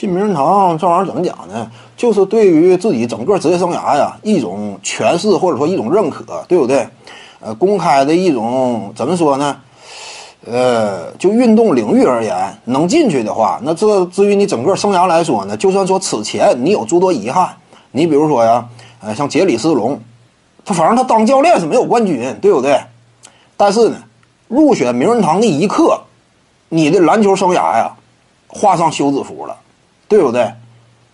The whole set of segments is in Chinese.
进名人堂这玩意儿怎么讲呢？就是对于自己整个职业生涯呀一种诠释或者说一种认可，对不对？呃，公开的一种怎么说呢？呃，就运动领域而言，能进去的话，那这至于你整个生涯来说呢，就算说此前你有诸多遗憾，你比如说呀，呃，像杰里斯隆，他反正他当教练是没有冠军，对不对？但是呢，入选名人堂那一刻，你的篮球生涯呀，画上休止符了，对不对？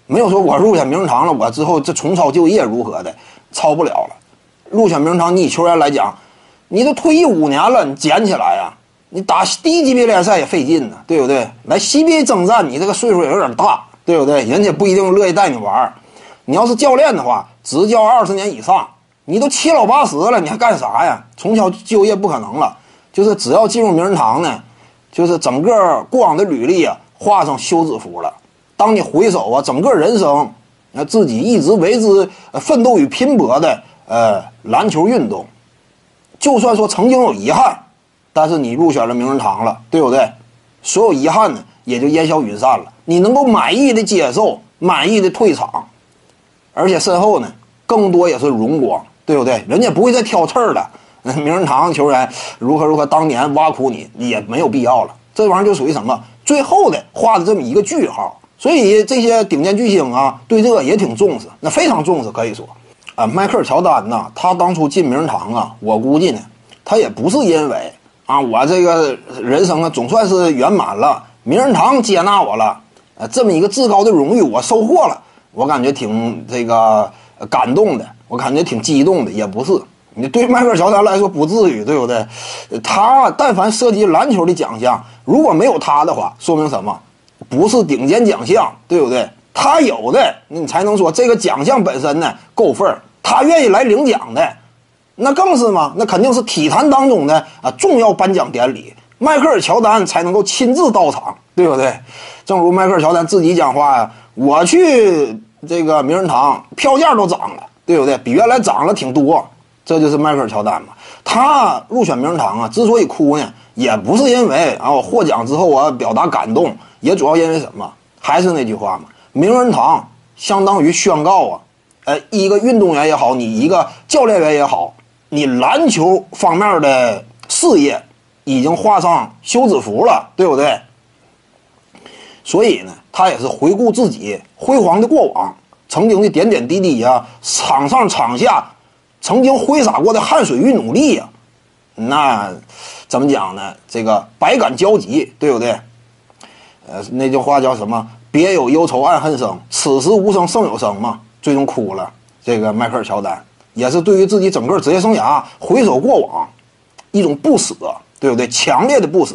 没有说我入选名人堂了，我之后这重操旧业如何的，操不了了。入选名人堂，你以球员来讲，你都退役五年了，你捡起来呀，你打低级别联赛也费劲呢，对不对？来 CBA 征战，你这个岁数也有点大，对不对？人家不一定乐意带你玩你要是教练的话，执教二十年以上，你都七老八十了，你还干啥呀？重操旧业不可能了。就是只要进入名人堂呢，就是整个过往的履历啊，画上休止符了。当你回首啊，整个人生，那自己一直为之奋斗与拼搏的呃篮球运动，就算说曾经有遗憾，但是你入选了名人堂了，对不对？所有遗憾呢也就烟消云散了。你能够满意的接受，满意的退场，而且身后呢更多也是荣光，对不对？人家不会再挑刺儿了。名人堂球员如何如何，当年挖苦你也没有必要了。这玩意儿就属于什么？最后的画的这么一个句号。所以这些顶尖巨星啊，对这个也挺重视，那非常重视，可以说，啊，迈克尔乔丹呐，他当初进名人堂啊，我估计呢，他也不是因为啊，我这个人生啊总算是圆满了，名人堂接纳我了，呃，这么一个至高的荣誉我收获了，我感觉挺这个感动的，我感觉挺激动的，也不是，你对迈克尔乔丹来说不至于，对不对？他但凡涉及篮球的奖项，如果没有他的话，说明什么？不是顶尖奖项，对不对？他有的，你才能说这个奖项本身呢够份儿。他愿意来领奖的，那更是嘛？那肯定是体坛当中的啊重要颁奖典礼，迈克尔乔丹才能够亲自到场，对不对？正如迈克尔乔丹自己讲话呀，我去这个名人堂票价都涨了，对不对？比原来涨了挺多。这就是迈克尔乔丹嘛。他入选名人堂啊，之所以哭呢，也不是因为啊我获奖之后我表达感动。也主要因为什么？还是那句话嘛，名人堂相当于宣告啊，呃，一个运动员也好，你一个教练员也好，你篮球方面的事业已经画上休止符了，对不对？所以呢，他也是回顾自己辉煌的过往，曾经的点点滴滴呀，场上场下曾经挥洒过的汗水与努力呀，那怎么讲呢？这个百感交集，对不对？呃，那句话叫什么？别有忧愁暗恨生，此时无声胜有声嘛。最终哭了。这个迈克尔乔丹也是对于自己整个职业生涯回首过往，一种不舍，对不对？强烈的不舍。